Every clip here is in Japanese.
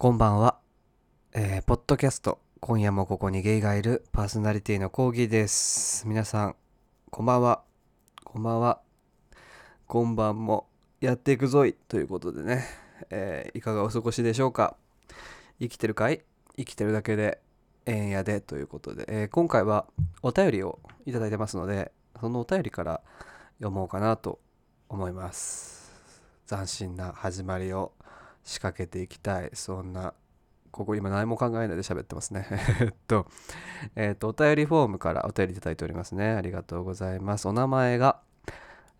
こんばんは。えー、ポッドキャスト、今夜もここにゲイがいるパーソナリティのコーギーです。皆さん、こんばんは。こんばんは。今晩もやっていくぞいということでね、えーいかがお過ごしでしょうか。生きてるかい？生きてるだけでええんやでということで、えー今回はお便りをいただいてますので、そのお便りから読もうかなと思います。斬新な始まりを仕掛けていきたい。そんなここ今何も考えないで喋ってますね。えっとえっとお便りフォームからお便りいただいておりますね。ありがとうございます。お名前が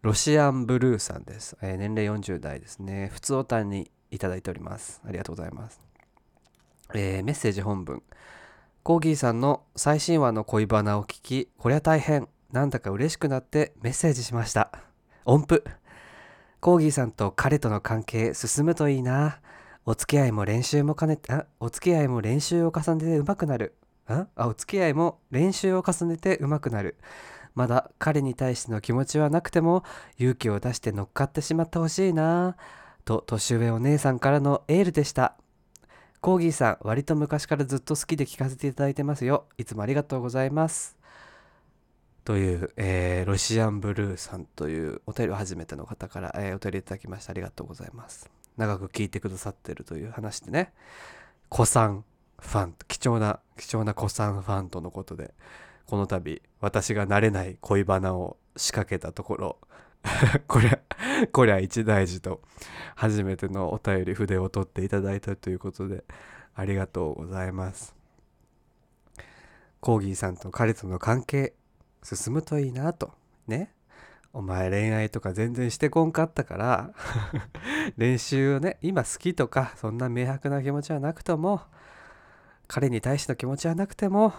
ロシアンブルーさんです、えー年齢40代ですね。普通おたんにいただいております。ありがとうございます、えーメッセージ本文。コーギーさんの最新話の恋バナを聞きこりゃ大変なんだか嬉しくなってメッセージしました。音符。コーギーさんと彼との関係進むといいな。お付き合いも練習も兼ねて、あ、お付き合いも練習を重ねて上手くなる。あ、あお付き合いも練習を重ねて上手くなる。まだ彼に対しての気持ちはなくても勇気を出して乗っかってしまってほしいな。と年上お姉さんからのエールでした。コーギーさん、割と昔からずっと好きで聞かせていただいてますよ。いつもありがとうございます。という、えーロシアンブルーさんというお便りを初めての方から、えーお便りいただきましてありがとうございます。長く聞いてくださってるという話でね、古参ファン、貴重な、貴重な古参ファンとのことで、この度、私が慣れない恋バナを仕掛けたところ、こりゃ、こりゃ一大事と、初めてのお便り筆を取っていただいたということで、ありがとうございます。コーギーさんと彼との関係、進むといいなと。ね。お前恋愛とか全然してこんかったから、練習をね、今好きとか、そんな明白な気持ちはなくとも、彼に対しての気持ちはなくても、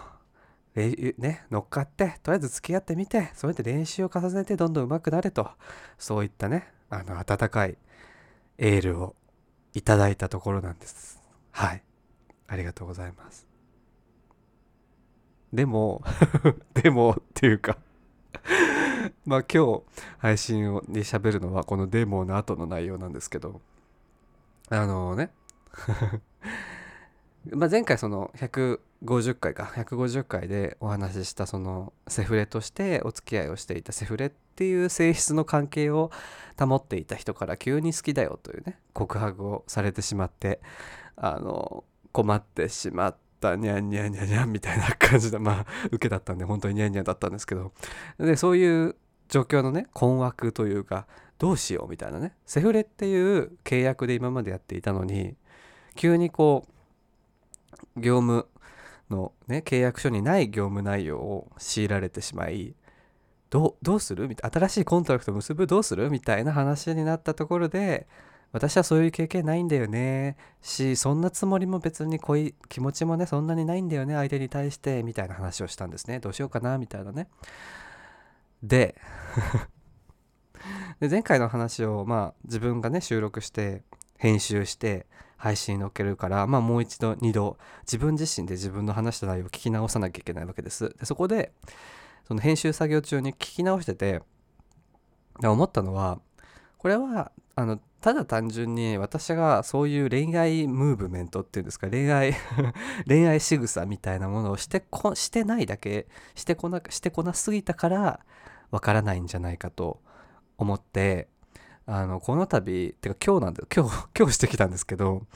ね、乗っかって、とりあえず付き合ってみて、それで練習を重ねてどんどん上手くなれと、そういったね、あの、温かいエールをいただいたところなんです。はい。ありがとうございます。でも、でもっていうかまあ今日配信をで喋るのはこのデモの後の内容なんですけどあのね ま前回その150回か150回でお話ししたそのセフレとしてお付き合いをしていたセフレっていう性質の関係を保っていた人から急に好きだよというね告白をされてしまってあの困ってしまってたにゃんにゃんにゃんにゃんみたいな感じでまあ受けだったんで本当ににゃんにゃんだったんですけど。でそういう状況のね困惑というかどうしようみたいなね。セフレっていう契約で今までやっていたのに急にこう業務のね契約書にない業務内容を強いられてしまいどうどうするみたいな新しい contract 結ぶどうするみたいな話になったところで私はそういう経験ないんだよね。しそんなつもりも別に恋気持ちもねそんなにないんだよね。相手に対してみたいな話をしたんですね。どうしようかなみたいなね。で で前回の話をまあ自分がね収録して編集して配信に載っけるからまあもう一度二度自分自身で自分の話した内容を聞き直さなきゃいけないわけです。でそこでその編集作業中に聞き直してて思ったのはこれはあのただ単純に私がそういう恋愛ムーブメントっていうんですか恋愛 恋愛仕草みたいなものをしてこしてないだけしてこなしてこなすぎたからわからないんじゃないかと思ってあのこの度てか今日なんだ今日 今日してきたんですけど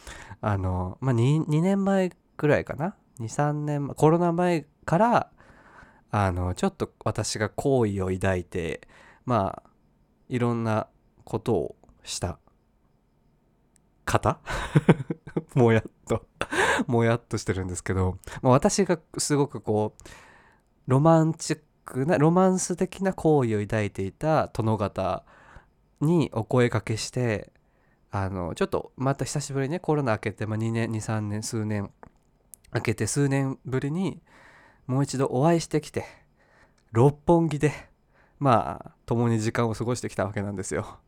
あのまあ 2, 2年前ぐらいかな？23年コロナ前からあのちょっと私が好意を抱いてまあいろんなことをした。方？もやっと。もやっとしてるんですけど、まあ、私がすごくこうロマンチックなロマンス的な好意を抱いていた殿方にお声かけしてあのちょっとまた久しぶりにねコロナ明けて、まあ、2年23年数年明けて数年ぶりにもう一度お会いしてきて六本木でまあ共に時間を過ごしてきたわけなんですよ。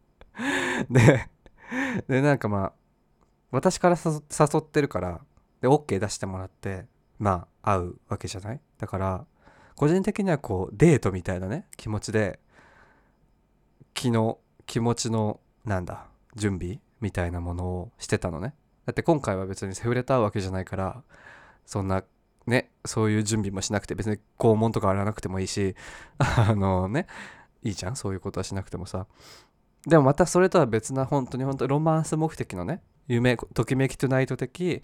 ででなんかまあ私から誘ってるからで OK 出してもらってまあ会うわけじゃない？だから個人的にはこうデートみたいなね気持ちで気の気持ちのなんだ準備みたいなものをしてたのね。だって今回は別にセフレと会うわけじゃないからそんなねそういう準備もしなくて別に肛門とか洗わなくてもいいしあのねいいじゃん？そういうことはしなくてもさ。でもまたそれとは別な本当に本当ロマンス目的のね夢ときめきトゥナイト的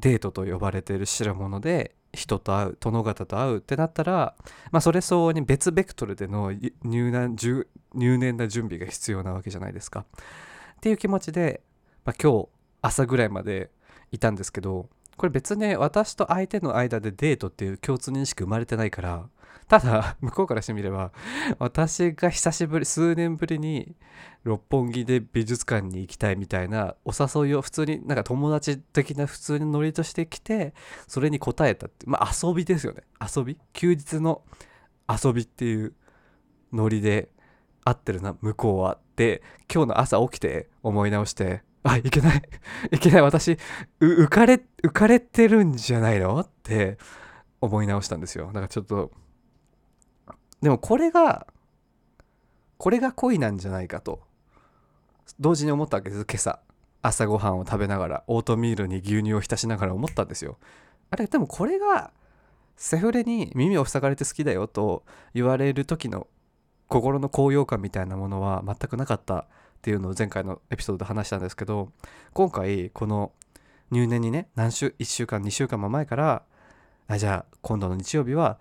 デートと呼ばれている代物で人と会う殿方と会うってなったらまあそれ相応に別ベクトルでの入念入念な準備が必要なわけじゃないですか。っていう気持ちで、まあ、今日朝ぐらいまでいたんですけどこれ別に私と相手の間でデートっていう共通認識生まれてないからただ向こうからしてみれば私が久しぶり数年ぶりに六本木で美術館に行きたいみたいなお誘いを普通になんか友達的な普通にノリとして来てそれに応えたってまあ遊びですよね。遊び休日の遊びっていうノリで合ってるな向こうは。って今日の朝起きて思い直してあいけない。いけない私浮かれ浮かれてるんじゃないの？って思い直したんですよ。だかちょっとでもこれがこれが恋なんじゃないかと同時に思ったわけです今朝。朝ごはんを食べながらオートミールに牛乳を浸しながら思ったんですよ。あれでもこれがセフレに耳を塞がれて好きだよと言われる時の心の高揚感みたいなものは全くなかったっていうのを前回のエピソードで話したんですけど今回この入念にね何週1週間2週間も前からあじゃあ今度の日曜日は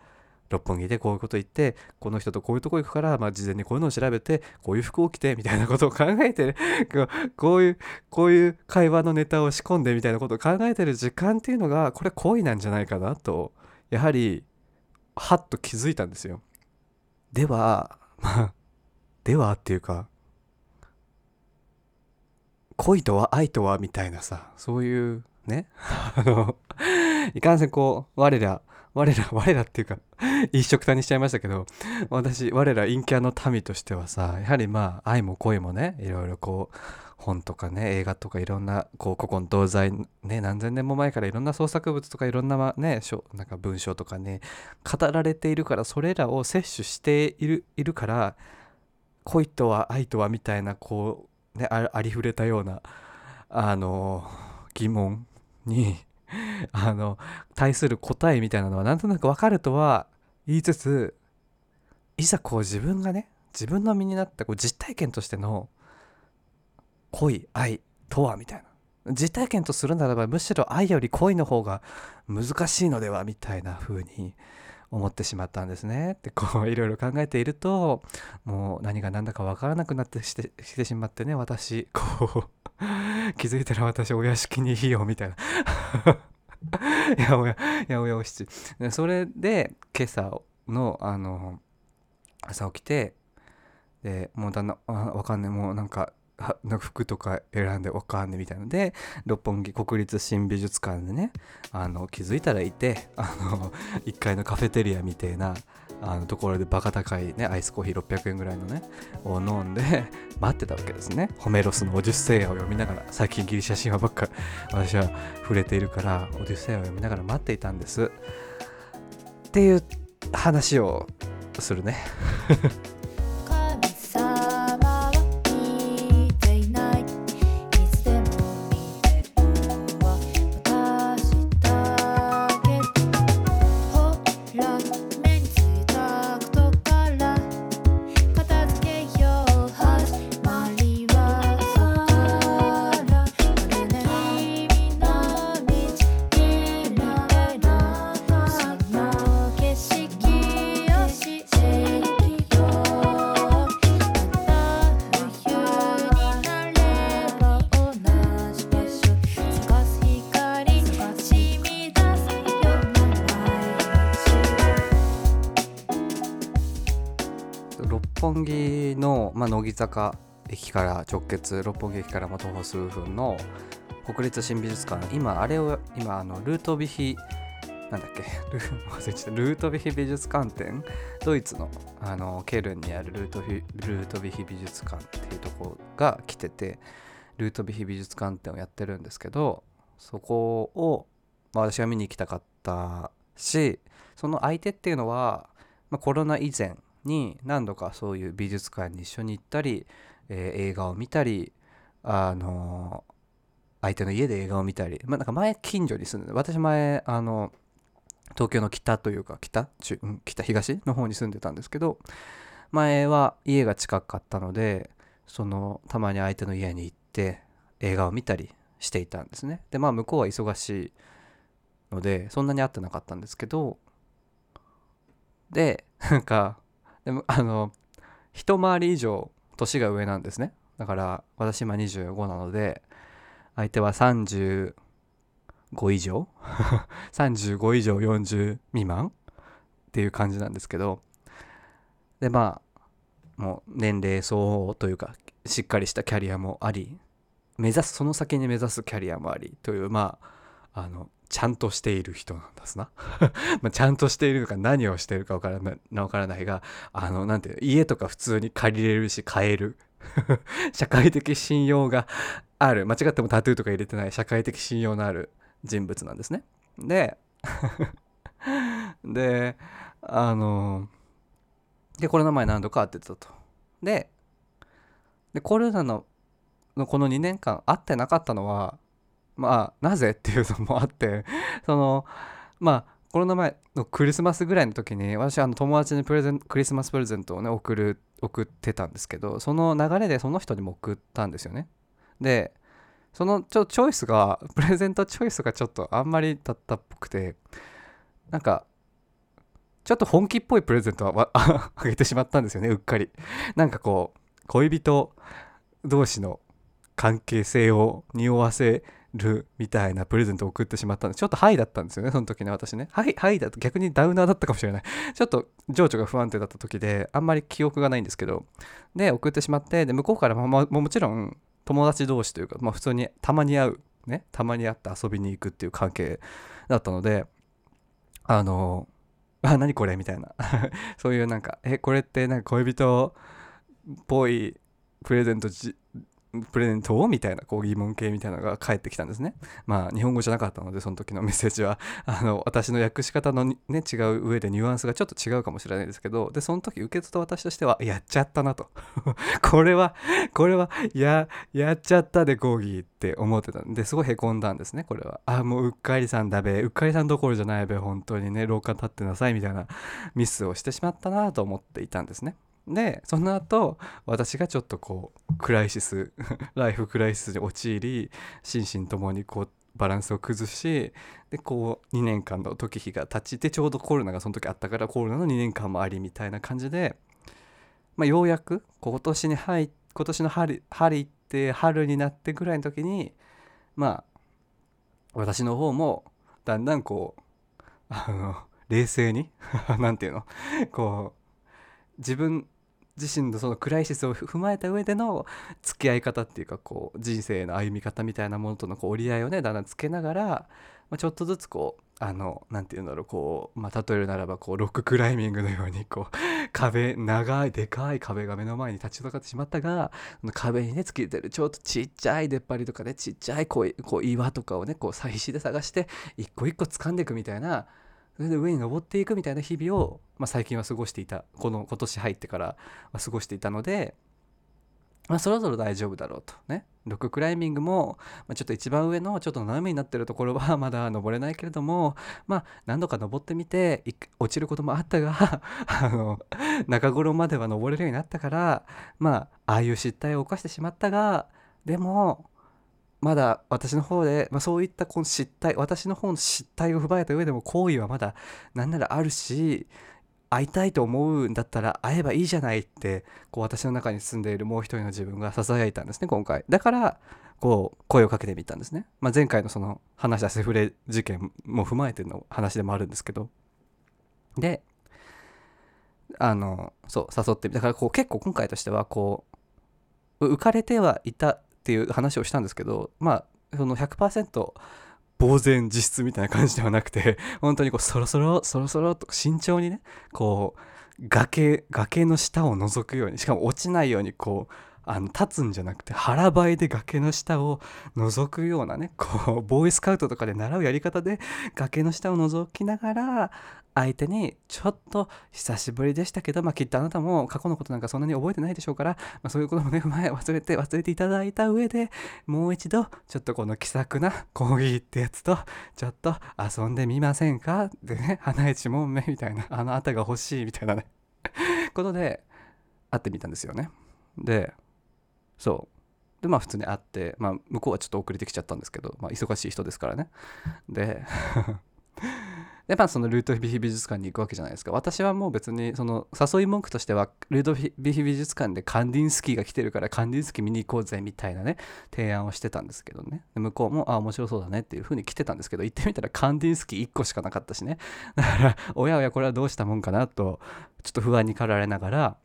六本木でこういうこと言ってこの人とこういうとこ行くから、まあ、事前にこういうのを調べてこういう服を着てみたいなことを考えて、こういうこういう会話のネタを仕込んでみたいなことを考えてる時間っていうのがこれ恋なんじゃないかなとやはりはっと気づいたんですよ。ではまあではっていうか恋とは愛とはみたいなさそういうね あのいかんせんこう我ら我ら我らっていうか 一色単にしちゃいましたけど私我ら陰キャの民としてはさやはりまあ愛も恋もねいろいろこう本とかね映画とかいろんなこう古今東西ね何千年も前からいろんな創作物とかいろんなねなんか文章とかね語られているからそれらを摂取しているいるから恋とは愛とはみたいなこうねありふれたようなあの疑問にあの対する答えみたいなのはなんとなく分かるとは言いつついざこう自分がね自分の身になったこう実体験としての恋愛とはみたいな。実体験とするならばむしろ愛より恋の方が難しいのではみたいな風に思ってしまったんですね。ってこういろいろ考えているともう何が何だか分からなくなってしてしてしまってね私こう気づいたら私お屋敷にいよみたいな。やおややおやお七それで今朝のあの朝起きてでもうだんだんわかんない。もうなんかなんか服とか選んでわかんねみたいので六本木国立新美術館でねあの気づいたらいてあの1階のカフェテリアみたいなあのところでバカ高いねアイスコーヒー600円ぐらいのねを飲んで 待ってたわけですね。ホメロスのオデュッセイアを読みながら最近ギリシャ神話ばっか私は触れているからオデュッセイアを読みながら待っていたんです。っていう話をするね。本木の、まあ、乃木坂駅から直結六本木駅から徒歩数分の国立新美術館今あれを今あのルートビヒなんだっけ ルートビヒ美術館展ドイツのあのケルンにあるルートビルートビヒ美術館っていうとこが来ててルートビヒ美術館展をやってるんですけどそこを、まあ、私が見に行きたかったしその相手っていうのは、まあ、コロナ以前に何度かそういう美術館に一緒に行ったり、えー、映画を見たりあの相手の家で映画を見たり、まあ、なんか前近所に住んで私前あの東京の北というか北中、うん、北東の方に住んでたんですけど前は家が近かったのでそのたまに相手の家に行って映画を見たりしていたんですね。でまあ向こうは忙しいのでそんなに会ってなかったんですけどでなんかでもあの一回り以上年が上なんですね。だから私今25なので相手は35以上？35以上40未満？っていう感じなんですけど。でまあもう年齢相応というかしっかりしたキャリアもあり目指すその先に目指すキャリアもありというまああのちゃんとしている人なんですな。まあちゃんとしているのか何をしているか分からない分からないがあのなんていう家とか普通に借りれるし買える。社会的信用がある。間違ってもタトゥーとか入れてない社会的信用のある人物なんですね。で であのでコロナ前何度か会ってたと。ででコロナのこの2年間会ってなかったのはまあなぜっていうのもあって そのまあコロナ前のクリスマスぐらいの時に私あの友達にプレゼンクリスマスプレゼントをね送る送ってたんですけどその流れでその人にも送ったんですよね。でそのちょチョイスが プレゼントチョイスがちょっとあんまりだったっぽくてなんかちょっと本気っぽいプレゼントは あげてしまったんですよねうっかり。なんかこう恋人同士の関係性を匂わせるみたいなプレゼントを送ってしまったんで、ちょっとハイだったんですよね、その時ね、私ね。ハイ、ハイだと逆にダウナーだったかもしれない。ちょっと情緒が不安定だった時で、あんまり記憶がないんですけど、で、送ってしまって、で、向こうからも、ももちろん友達同士というか、まあ普通にたまに会う、ね、たまに会って遊びに行くっていう関係だったので、あの、あ、何これ？みたいな。そういうなんか、え、これってなんか恋人っぽいプレゼントプレゼントをみたいなこう疑問形みたいなのが返ってきたんですね。まあ日本語じゃなかったのでその時のメッセージは。あの私の訳し方のね違う上でニュアンスがちょっと違うかもしれないですけど。でその時受け取った私としてはやっちゃったなと。これはこれはややっちゃったで講義って思ってたんですごいへこんだんですねこれは。あもううっかりさんだべ。うっかりさんどころじゃないべ本当にね。廊下立ってなさいみたいなミスをしてしまったなと思っていたんですね。でその後私がちょっとこうクライシス ライフクライシスに陥り心身ともにこうバランスを崩しでこう2年間の時日が経ちてちょうどコロナがその時あったからコロナの2年間もありみたいな感じで、まあ、ようやく今年に入今年の春春行って春になってぐらいの時にまあ私の方もだんだんこうあの冷静に 何て言うのこう自分自身のそのクライシスを踏まえた上での付き合い方っていうかこう人生の歩み方みたいなものとのこう折り合いをねだんだんつけながら、まあ、ちょっとずつこうあの何て言うんだろうこう、まあ、例えるならばこうロッククライミングのようにこう 壁長いでかい壁が目の前に立ちかかってしまったが壁にね突き出てるちょっとちっちゃい出っ張りとかねちっちゃいこうこう岩とかをねこう最必死で探して一個一個掴んでいくみたいなそれで上に登っていくみたいな日々を、まあ、最近は過ごしていたこの今年入ってから過ごしていたので、まあ、そろそろ大丈夫だろうとね。ロッククライミングも、まあ、ちょっと一番上のちょっと斜めになってるところは まだ登れないけれどもまあ何度か登ってみて落ちることもあったが あの中頃までは登れるようになったからまあああいう失態を犯してしまったがでもまだ私の方で、まあ、そういったこの失態私の方の失態を踏まえた上でも好意はまだ何ならあるし会いたいと思うんだったら会えばいいじゃないってこう私の中に住んでいるもう一人の自分がささやいたんですね今回。だからこう声をかけてみたんですね、まあ、前回のその話したセフレ事件も踏まえての話でもあるんですけど。であのそう誘ってだからこう結構今回としてはこう浮かれてはいたっていう話をしたんですけどまあその100%呆然自失みたいな感じではなくて 本当にこうそろそろそろそろと慎重にねこう崖崖の下を覗くようにしかも落ちないようにこうあの立つんじゃなくて腹ばいで崖の下を覗くようなね こうボーイスカウトとかで習うやり方で崖の下を覗きながら相手にちょっと久しぶりでしたけど、まあ、きっとあなたも過去のことなんかそんなに覚えてないでしょうから、まあ、そういうこともね前忘れて忘れていただいた上でもう一度ちょっとこの気さくなコーヒーってやつとちょっと遊んでみませんか？でね花一問目みたいなあのあたが欲しいみたいなね。ことで会ってみたんですよね。でそう。でまあ普通に会って、まあ、向こうはちょっと遅れてきちゃったんですけど、まあ、忙しい人ですからね。で やっぱそのルートビヒ美術館に行くわけじゃないですか。私はもう別にその誘い文句としてはルートビヒ美術館でカンディンスキーが来てるからカンディンスキー見に行こうぜみたいなね提案をしてたんですけどね。向こうもあ面白そうだねっていう風に来てたんですけど行ってみたらカンディンスキー1個しかなかったしね。だからおやおやこれはどうしたもんかなとちょっと不安に駆られながら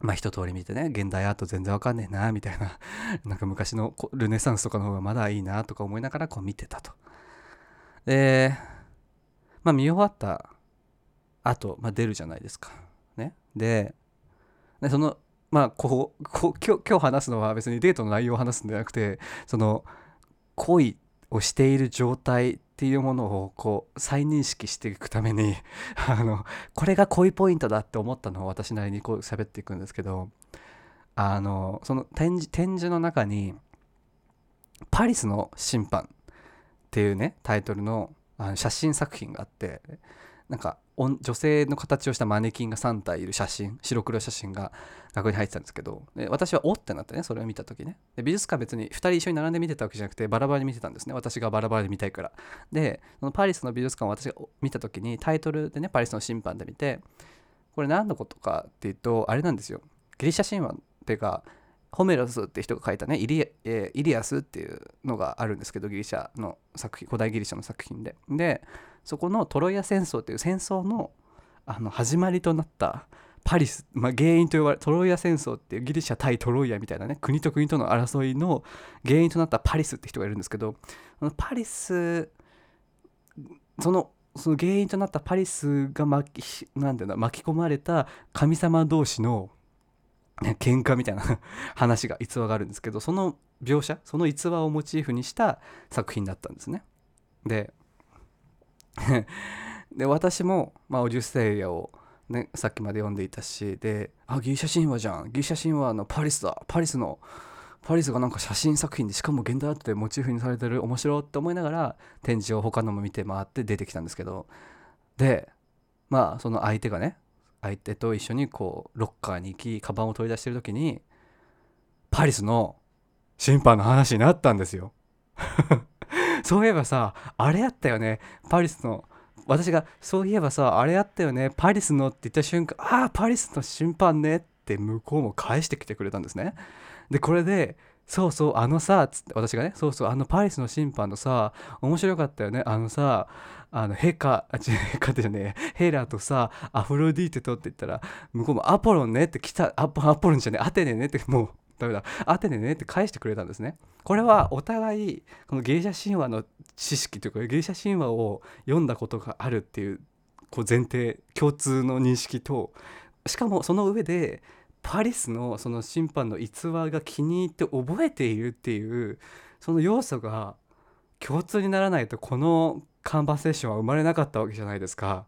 まあ一通り見てね、現代アート全然わかんねえな、みたいな、なんか昔のルネサンスとかの方がまだいいな、とか思いながらこう見てたと。で、まあ見終わった後、まあ出るじゃないですか。ね。で、でその、まあこう、こう今日今日話すのは別にデートの内容を話すんじゃなくて、その、恋をしている状態っていうものをこう再認識していくために あのこれが恋ポイントだって思ったのを私なりにこう喋っていくんですけどあのその展示展示の中に「パリスの審判」っていうねタイトルのあの写真作品があってなんか女性の形をしたマネキンが3体いる写真白黒写真が額に入ってたんですけどで私はおってなってねそれを見た時ね。で美術館別に2人一緒に並んで見てたわけじゃなくてバラバラに見てたんですね。私がバラバラで見たいから。でそのパリスの美術館を私が見た時にタイトルでねパリスの審判で見てこれ何のことかっていうとあれなんですよ。ギリシャ神話っていうかホメロスって人が書いたねイリ,、えイリアスっていうのがあるんですけどギリシャの作品古代ギリシャの作品で。でそこのトロイア戦争という戦争のあの始まりとなったパリス、まあ、原因と呼ばれトロイア戦争っていうギリシャ対トロイアみたいなね国と国との争いの原因となったパリスって人がいるんですけどパリスそのその原因となったパリスが巻きなんていうの巻き込まれた神様同士の、ね、喧嘩みたいな話が逸話があるんですけどその描写その逸話をモチーフにした作品だったんですね。でで私も、まあ、オデュッセイアを、ね、さっきまで読んでいたしであギリシャ神話じゃん。ギリシャ神話のパリスだ。パリスのパリスがなんか写真作品でしかも現代アートでモチーフにされてる面白いって思いながら展示を他のも見て回って出てきたんですけど。でまあその相手がね相手と一緒にこうロッカーに行きカバンを取り出してる時にパリスの審判の話になったんですよ。そういえばさあれやったよね。パリスの。私がそういえばさあれやったよね。パリスのって言った瞬間ああパリスの審判ねって向こうも返してきてくれたんですね。でこれでそうそうあのさつって私がねそうそうあのパリスの審判のさ面白かったよね。あのさあのヘカあ違うヘカってじゃねえ。ヘラとさアフロディーテとって言ったら向こうもアポロンねって来たアポアポロンじゃねえアテネねってもうダメだアテネねって返してくれたんですねこれはお互いこのギリシャ神話の知識というかギリシャ神話を読んだことがあるっていうこう前提共通の認識としかもその上でパリスのその審判の逸話が気に入って覚えているっていうその要素が共通にならないとこのカンバセーションは生まれなかったわけじゃないですか。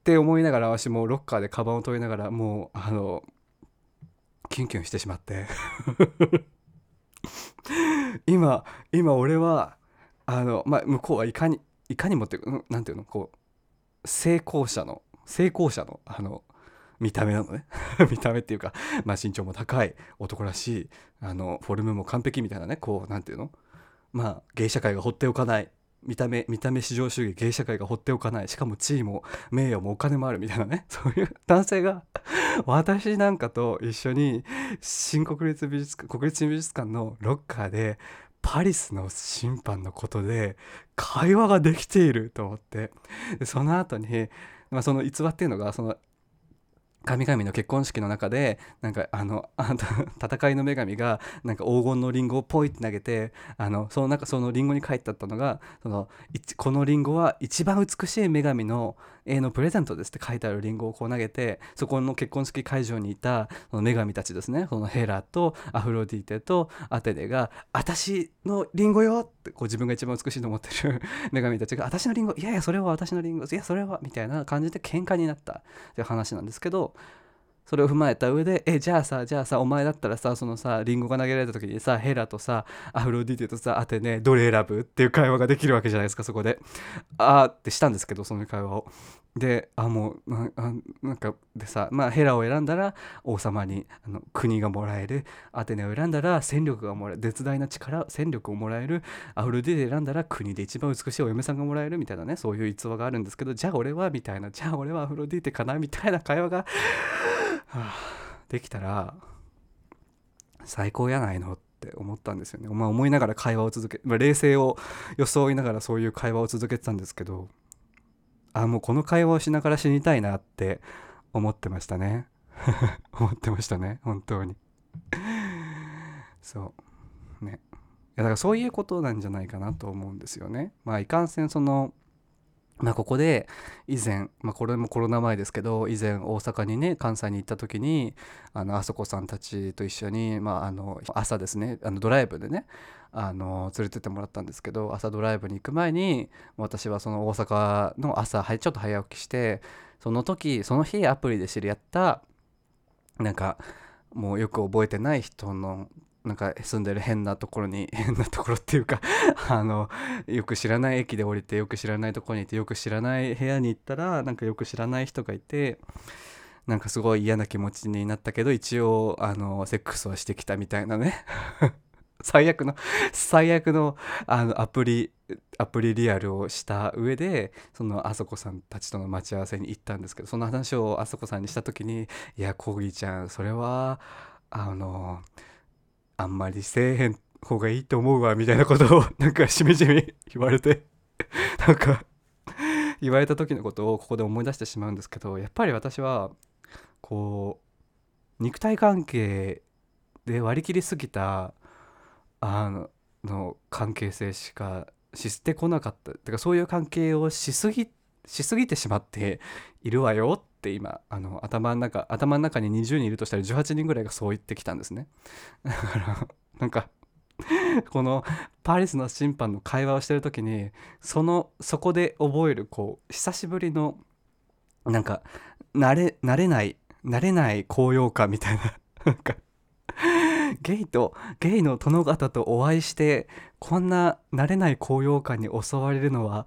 って思いながら私もロッカーでカバンを取りながらもうあのキュンキュンしてしまって。今今俺はあの、まあ、向こうはいかにいかにもって何ていうのこう成功者の成功者のあの見た目なのね。見た目っていうか、まあ、身長も高い男らしいあのフォルムも完璧みたいなねこう何ていうのまあ芸社会が放っておかない見た目見た目至上主義芸社会が放っておかない。しかも地位も名誉もお金もあるみたいなね。そういう男性が私なんかと一緒に新国立美術館国立美術館のロッカーでパリスの審判のことで会話ができていると思って。その後に、まあ、その逸話っていうのがその神々の結婚式の中でなんかあの 戦いの女神がなんか黄金のリンゴをポイって投げてあのその中そのリンゴに書いてあったのがそのこのリンゴは一番美しい女神の永のプレゼントですって書いてあるリンゴをこう投げてそこの結婚式会場にいたその女神たちですねそのヘラとアフロディーテとアテネが「私のリンゴよ!」ってこう自分が一番美しいと思ってる 女神たちが「私のリンゴいやいやそれは私のリンゴいやそれは」みたいな感じで喧嘩になったっていう話なんですけどそれを踏まえた上で、え、じゃあさ、じゃあさ、お前だったらさ、そのさ、リンゴが投げられた時にさ、ヘラとさ、アフロディテとさ、アテネ、どれ選ぶっていう会話ができるわけじゃないですか、そこで。あーってしたんですけど、その会話を。で、あ、もう、ななんか、でさ、まあ、ヘラを選んだら王様にあの国がもらえる。アテネを選んだら戦力がもらえる。絶大な力、戦力をもらえる。アフロディテ選んだら国で一番美しいお嫁さんがもらえるみたいなね、そういう逸話があるんですけど、じゃあ俺はみたいな、じゃあ俺はアフロディテかなみたいな会話が、はあできたら最高やないのって思ったんですよね。まあ思いながら会話を続け、まあ、冷静を装いながらそういう会話を続けてたんですけどあもうこの会話をしながら死にたいなって思ってましたね。思ってましたね本当に。そうね。いやだからそういうことなんじゃないかなと思うんですよね。まあいかんせんそのまあ、ここで以前、まあ、これもコロナ前ですけど以前大阪にね関西に行った時にあのあそこさんたちと一緒に、まあ、あの朝ですねあのドライブでねあの連れてってもらったんですけど朝ドライブに行く前に私はその大阪の朝ちょっと早起きしてその時その日アプリで知り合ったなんかもうよく覚えてない人のなんか住んでる変なところに 変なところっていうか あのよく知らない駅で降りてよく知らないところにいてよく知らない部屋に行ったらなんかよく知らない人がいてなんかすごい嫌な気持ちになったけど一応あのセックスをしてきたみたいなね。最悪の最悪のあのアプリアプリリアルをした上でそのあそこさんたちとの待ち合わせに行ったんですけどその話をあそこさんにした時に「いやコーギーちゃんそれはあのあんまりせえへん方がいいと思うわみたいなことを なんかしみじみ言われて なんか言われた時のことをここで思い出してしまうんですけどやっぱり私はこう肉体関係で割り切りすぎたあのの関係性しかしてこなかった。てかそういう関係をしすぎしすぎてしまっているわよって今あの頭の中頭の中に20人いるとしたら18人ぐらいがそう言ってきたんですね。だからなんかこのパリスの審判の会話をしてる時にそのそこで覚えるこう久しぶりのなんか慣れ慣れない慣れない高揚感みたいな なんかゲイとゲイの殿方とお会いしてこんな慣れない高揚感に襲われるのは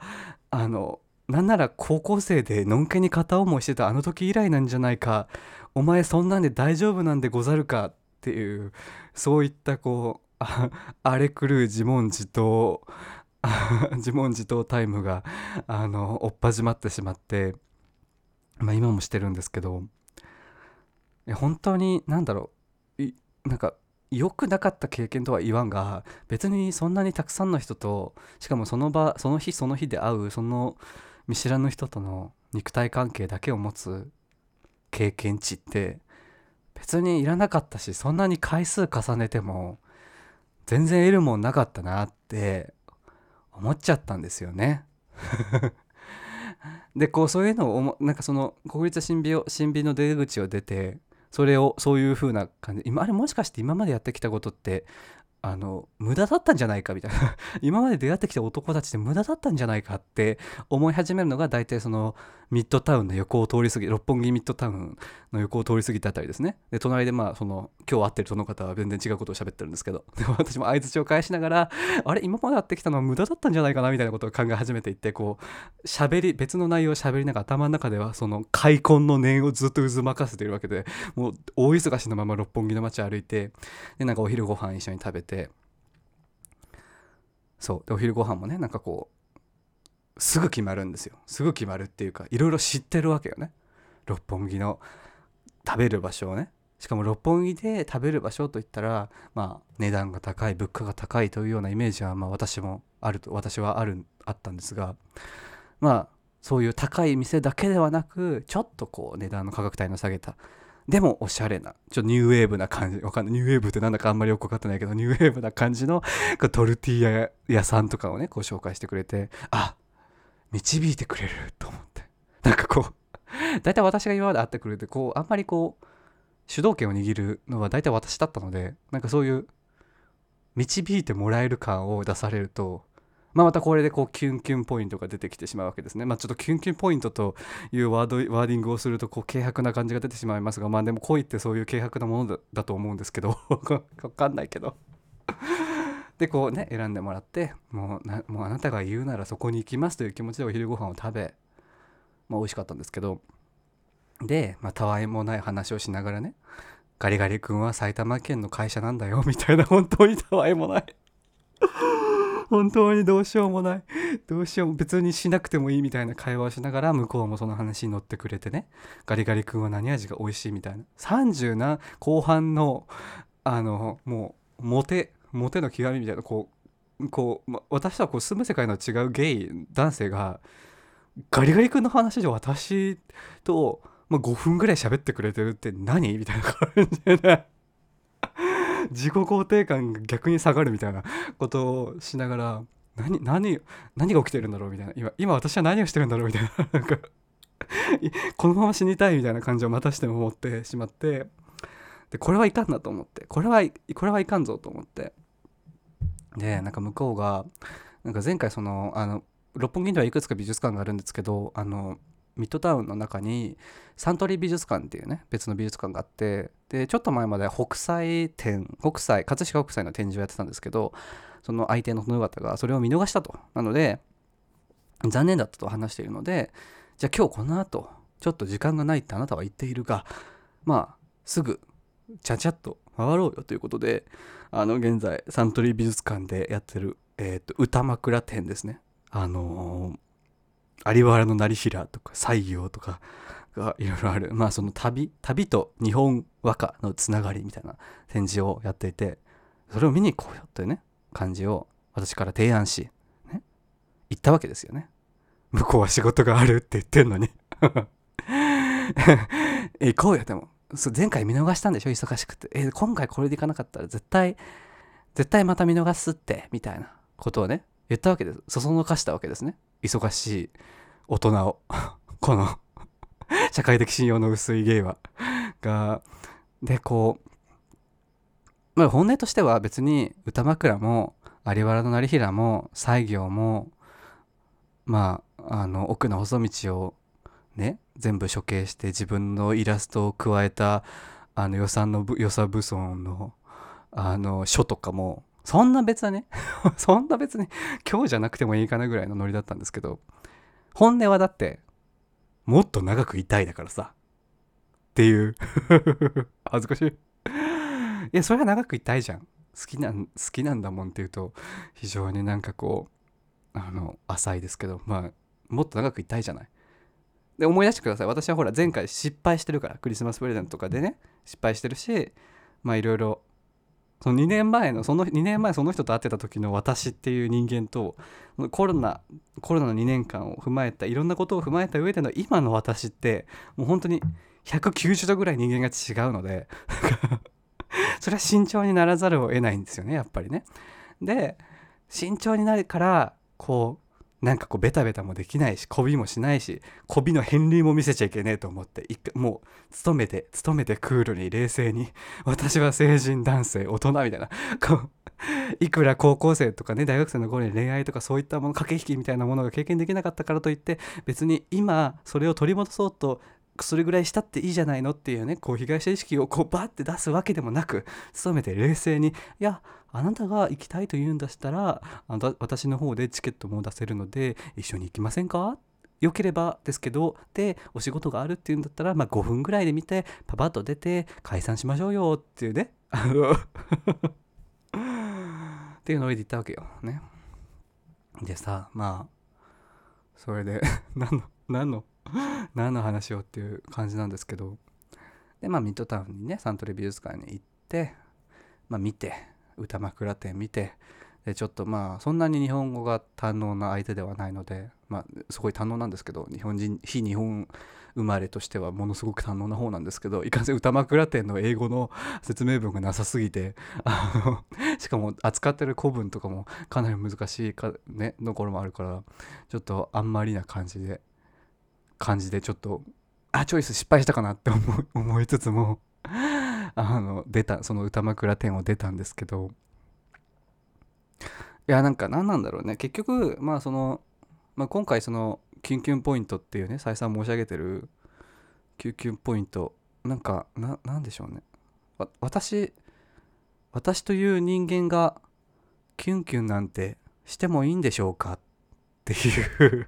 あのなんなら高校生でのんけに片思いしてたあの時以来なんじゃないか。お前そんなんで大丈夫なんでござるかっていうそういったこう荒れ狂う自問自答 自問自答タイムがあの追っ始まってしまって、まあ、今もしてるんですけど。本当に何だろう。なんか良くなかった経験とは言わんが別にそんなにたくさんの人としかもその場その日その日で会うその見知らぬ人との肉体関係だけを持つ経験値って別にいらなかったしそんなに回数重ねても全然得るもんなかったなって思っちゃったんですよね。でこうそういうのをなんかその国立新美新美の出口を出てそれをそういう風な感じ今あれもしかして今までやってきたことってあの無駄だったんじゃないかみたいな。今まで出会ってきた男たちって無駄だったんじゃないかって思い始めるのが大体そのミッドタウンの横を通り過ぎ六本木ミッドタウンの横を通り過ぎたあたりですね。で隣でまあその今日会ってるその方は全然違うことを喋ってるんですけど。でも私も相づちを返しながらあれ今まで会ってきたのは無駄だったんじゃないかなみたいなことを考え始めていってこう喋り別の内容を喋りながら頭の中ではその開墾の念をずっと渦巻かせているわけでもう大忙しのまま六本木の街歩いてでなんかお昼ご飯一緒に食べてそう。でお昼ご飯もねなんかこうすぐ決まるんですよ。すぐ決まるっていうかいろいろ知ってるわけよね。六本木の食べる場所をね。しかも六本木で食べる場所といったらまあ値段が高い物価が高いというようなイメージはまあ私もあると私はあるあったんですがまあそういう高い店だけではなくちょっとこう値段の価格帯の下げたでもおしゃれな、ちょっとニューウェーブな感じ、わかんない。ニューウェーブってなんだかあんまりよくわかってないけど、ニューウェーブな感じのトルティーヤ屋さんとかをね、こう紹介してくれて、あ、導いてくれると思って。なんかこう大体私が今まで会ってくれてこうあんまりこう主導権を握るのは大体私だったのでなんかそういう導いてもらえる感を出されるとまあ、またこれでこうキュンキュンポイントが出てきてしまうわけですね。まあ、ちょっとキュンキュンポイントという word wording をするとこう軽薄な感じが出てしまいますが、まあでも恋ってそういう軽薄なものだと思うんですけど、わかんないけど。で、こうね、選んでもらって、もうなもうあなたが言うならそこに行きますという気持ちでお昼ご飯を食べ、まあ美味しかったんですけど、で、まあ、たわいもない話をしながらね、ガリガリ君は埼玉県の会社なんだよ、みたいな、本当にたわいもない本当にどうしようもない。どうしようも別にしなくてもいいみたいな会話をしながら向こうもその話に乗ってくれてね。ガリガリ君は何味が美味しいみたいな。30な後半の、あの、もう、モテ、モテの極みみたいな、こう、こう、ま、私とはこう住む世界の違うゲイ男性が、ガリガリ君の話で私と、ま、5分ぐらい喋ってくれてるって何？みたいな感じでね。自己肯定感が逆に下がるみたいなことをしながら何何何が起きてるんだろうみたいな。今今私は何をしてるんだろうみたいな。なんかこのまま死にたいみたいな感じをまたしても思ってしまって。でこれはいかんなと思って。これはこれはいかんぞと思って。でなんか向こうがなんか前回そのあの六本木にはいくつか美術館があるんですけどあのミッドタウンの中にサントリー美術館っていうね別の美術館があってでちょっと前まで北斎展北斎葛飾北斎の展示をやってたんですけどその相手の殿方がそれを見逃したと。なので残念だったと話しているのでじゃあ今日この後ちょっと時間がないってあなたは言っているがまあすぐちゃちゃっと回ろうよということであの現在サントリー美術館でやってる、えーと、歌枕展ですね。あのー有原の成平とか西行とかがいろいろある。まあその旅旅と日本和歌のつながりみたいな展示をやっていてそれを見に行こうよというね感じを私から提案し、ね、行ったわけですよね。向こうは仕事があるって言ってんのに。行こうよでも。前回見逃したんでしょ？忙しくて。え今回これで行かなかったら絶対絶対また見逃すってみたいなことをね言ったわけです。そそのかしたわけですね。忙しい大人を この社会的信用の薄いゲイは。がでこうまあ本音としては別に歌枕も有原の成平も西行もまああの奥の細道をね全部処刑して自分のイラストを加えたあの予算の予算武装のあの書とかもそんな別はねそんな別に 今日じゃなくてもいいかなぐらいのノリだったんですけど本音はだってもっと長くいたいだからさっていう。恥ずかしい。いやそれは長くいたいじゃん。好きなん好きなんだもんっていうと非常になんかこうあの浅いですけどまあもっと長くいたいじゃない。で思い出してください。私はほら前回失敗してるからクリスマスプレゼントとかでね失敗してるしまあいろいろその2年前のその2年前その人と会ってた時の私っていう人間とコロナコロナの2年間を踏まえたいろんなことを踏まえた上での今の私ってもう本当に190度ぐらい人間が違うので それは慎重にならざるを得ないんですよねやっぱりね。で慎重になるからこうなんかこうベタベタもできないし媚びもしないし媚びの片鱗も見せちゃいけねえと思って一回もう勤めて勤めてクールに冷静に 私は成人男性大人みたいな こういくら高校生とかね大学生の頃に恋愛とかそういったもの駆け引きみたいなものが経験できなかったからといって別に今それを取り戻そうとそれぐらいしたっていいじゃないのっていうねこう被害者意識をこうバッて出すわけでもなく努めて冷静にいやあなたが行きたいと言うんだしたらあの私の方でチケットも出せるので一緒に行きませんか？よければですけどでお仕事があるっていうんだったら、まあ、5分ぐらいで見てパパッと出て解散しましょうよっていうね。あ のっていうノリで言ったわけよね。でさまあそれで 何の何の 何の話をっていう感じなんですけど。でまあミッドタウンにねサントリー美術館に行ってまあ見て歌枕店見てでちょっとまあそんなに日本語が堪能な相手ではないのでまあすごい堪能なんですけど日本人非日本生まれとしてはものすごく堪能な方なんですけどいかんせん歌枕店の英語の説明文がなさすぎてあのしかも扱ってる古文とかもかなり難しいか、ね、ところもあるからちょっとあんまりな感じで感じでちょっとあチョイス失敗したかなって思 思いつつもあの出たその歌枕10を出たんですけど。いやなんか何なんだろうね。結局まあその、まあ、今回そのキュンキュンポイントっていうね再三申し上げてるキュンキュンポイントなんかななんでしょうね。私私という人間がキュンキュンなんてしてもいいんでしょうかっていう。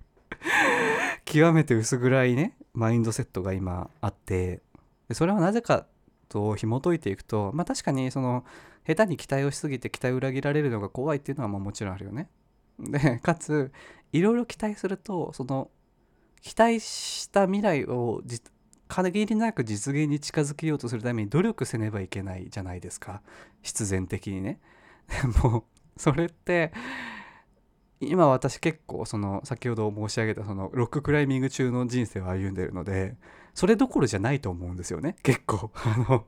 極めて薄暗いねマインドセットが今あってそれはなぜかと紐解いていくとまあ確かにその下手に期待をしすぎて期待を裏切られるのが怖いっていうのはまあもちろんあるよね。でかついろいろ期待するとその期待した未来を限りなく実現に近づけようとするために努力せねばいけないじゃないですか必然的にね。でもそれって今私結構その先ほど申し上げたそのロッククライミング中の人生を歩んでるのでそれどころじゃないと思うんですよね結構。あの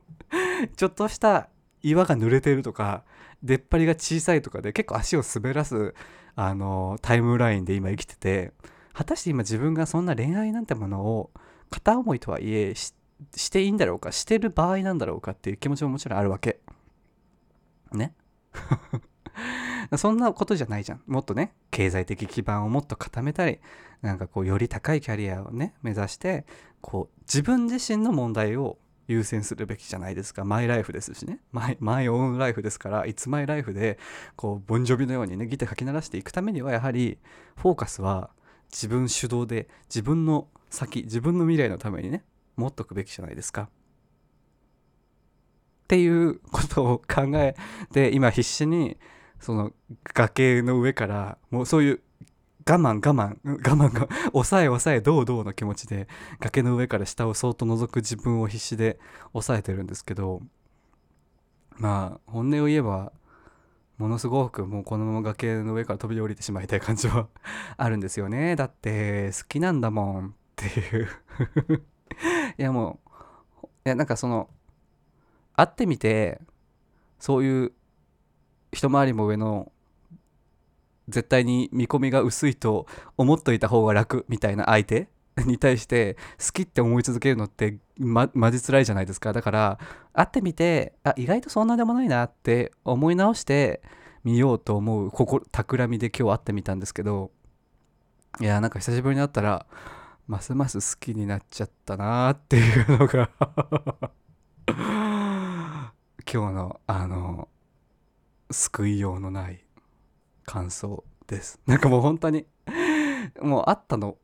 ちょっとした岩が濡れてるとか出っ張りが小さいとかで結構足を滑らすあのタイムラインで今生きてて果たして今自分がそんな恋愛なんてものを片思いとはいえしていいんだろうかしてる場合なんだろうかっていう気持ちももちろんあるわけ。ね。そんなことじゃないじゃん。もっとね、経済的基盤をもっと固めたり、なんかこう、より高いキャリアをね、目指して、こう、自分自身の問題を優先するべきじゃないですか。マイライフですしね。マイ、マイオンライフですから、いつマイライフで、こう、ボンジョビのようにね、ギター書き鳴らしていくためには、やはり、フォーカスは自分主導で、自分の先、自分の未来のためにね、持っとくべきじゃないですか。っていうことを考えて、今必死に、その崖の上からもうそういう我慢我慢我慢が抑え抑えどうどうの気持ちで崖の上から下をそっと覗く自分を必死で抑えてるんですけどまあ本音を言えばものすごくもうこのまま崖の上から飛び降りてしまいたい感じは あるんですよね。だって好きなんだもんっていう。いやもういやなんかその会ってみてそういう一回りも上の絶対に見込みが薄いと思っといた方が楽みたいな相手に対して好きって思い続けるのってまマジ辛いじゃないですかだから会ってみてあ意外とそんなでもないなって思い直してみようと思うここ企みで今日会ってみたんですけどいやなんか久しぶりに会ったらますます好きになっちゃったなっていうのが今日のあの救いようのない感想です。なんかもう本当にもうあったの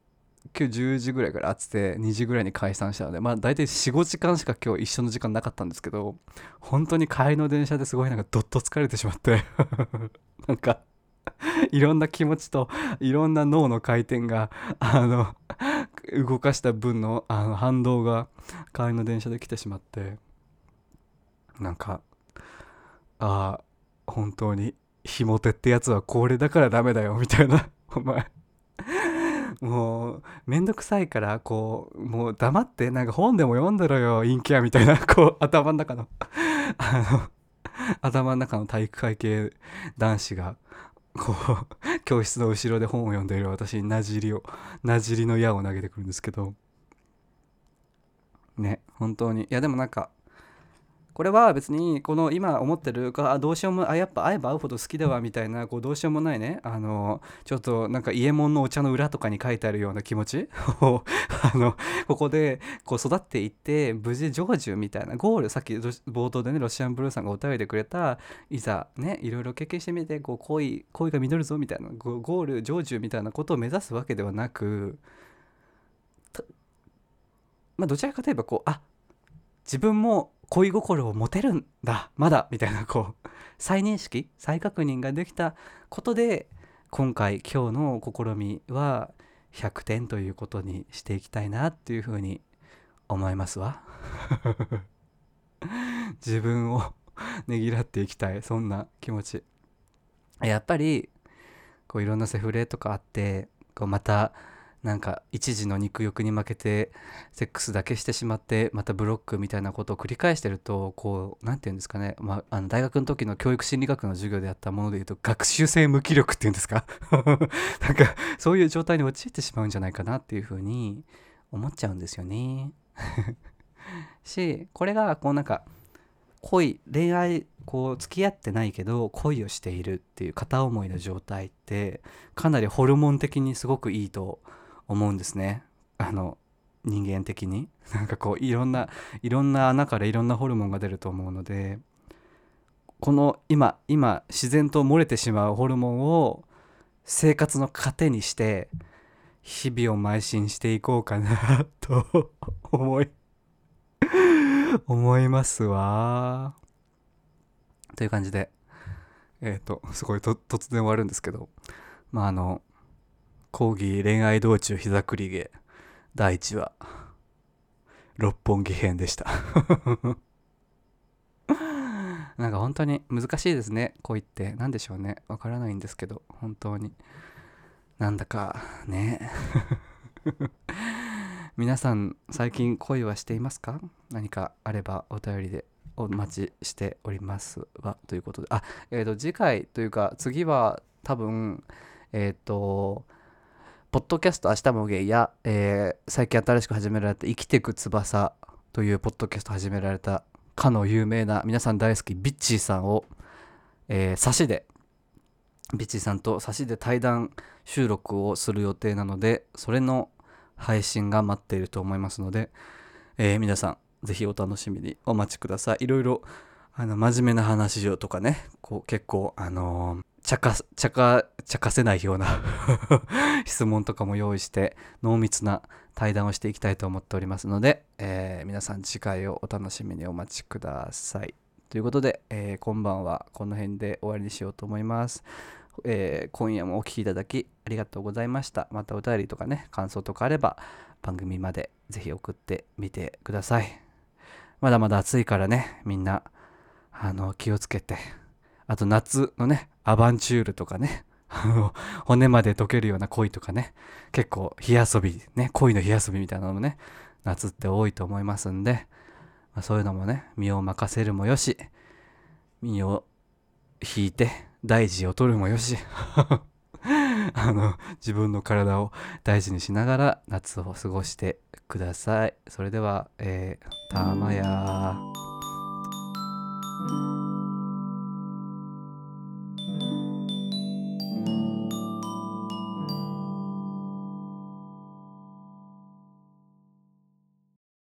今日10時ぐらいから会ってて2時ぐらいに解散したのでまあ大体45時間しか今日一緒の時間なかったんですけど本当に帰りの電車ですごいなんかどっと疲れてしまって。なんかいろんな気持ちといろんな脳の回転があの動かした分のあの反動が帰りの電車で来てしまって。なんかああ本当にひも手ってやつはこれだからダメだよみたいな。お前。もうめんどくさいからこうもう黙ってなんか本でも読んでろよ陰キャみたいな。こう頭の中の。あの頭の中の体育会系男子がこう教室の後ろで本を読んでいる私になじりをなじりの矢を投げてくるんですけど。ね本当に。いやでもなんかこれは別にこの今思ってるあどうしようもあやっぱ会えば会うほど好きだわみたいなこうどうしようもないね。あのちょっとなんか伊右衛門のお茶の裏とかに書いてあるような気持ち。をあのここでこう育っていって無事成就みたいな。ゴールさっき冒頭でねロシアンブルーさんがお便りでくれたいざねいろいろ経験してみてこう恋恋が実るぞみたいなゴール成就みたいなことを目指すわけではなくまあどちらかといえばこうあ自分も恋心を持てるんだまだみたいなこう再認識再確認ができたことで今回今日の試みは100点ということにしていきたいなっていうふうに思いますわ。自分をねぎらっていきたいそんな気持ち。やっぱりこういろんなセフレとかあってこうまたなんか一時の肉欲に負けてセックスだけしてしまってまたブロックみたいなことを繰り返してるとこう何て言うんですかね、まあ、あの大学の時の教育心理学の授業でやったもので言うと学習性無気力っていうんですか？なんかそういう状態に陥ってしまうんじゃないかなっていうふうに思っちゃうんですよね。しこれがこうなんか恋恋愛こう付き合ってないけど恋をしているっていう片思いの状態ってかなりホルモン的にすごくいいと思思うんですね。あの人間的に。なんかこういろんないろんな穴からいろんなホルモンが出ると思うのでこの今今自然と漏れてしまうホルモンを生活の糧にして日々を邁進していこうかなと 思い思いますわ。という感じでえっ、ー、とすごい突然終わるんですけど。まああの講義恋愛道中膝くり毛。第1話六本木編でした。なんか本当に難しいですね。恋って。何でしょうね。わからないんですけど。本当に。なんだかね。皆さん最近恋はしていますか？何かあればお便りでお待ちしておりますわ。ということで。あえっ、ー、と次回というか次は多分えっ、ー、とポッドキャスト明日もゲイや、えー、最近新しく始められた生きてく翼というポッドキャスト始められたかの有名な皆さん大好きビッチーさんを、えー、差しでビッチーさんと差しで対談収録をする予定なのでそれの配信が待っていると思いますので、えー、皆さんぜひお楽しみにお待ちください。いろいろあの真面目な話をとかねこう結構あのー、茶化茶化茶化せないような 質問とかも用意して濃密な対談をしていきたいと思っておりますので、えー、皆さん次回をお楽しみにお待ちくださいということで、えー、今晩はこの辺で終わりにしようと思いますえー、今夜もお聴きいただきありがとうございました。またお便りとかね、感想とかあれば番組までぜひ送ってみてください。まだまだ暑いからね、みんな、あの、気をつけて。あと夏のね、アバンチュールとかね、骨まで溶けるような恋とかね、結構火遊び、ね、恋の火遊びみたいなのもね、夏って多いと思いますんで、まあ、そういうのもね、身を任せるもよし、身を引いて大事を取るもよし。あの自分の体を大事にしながら夏を過ごしてください。それでは、えー、たまや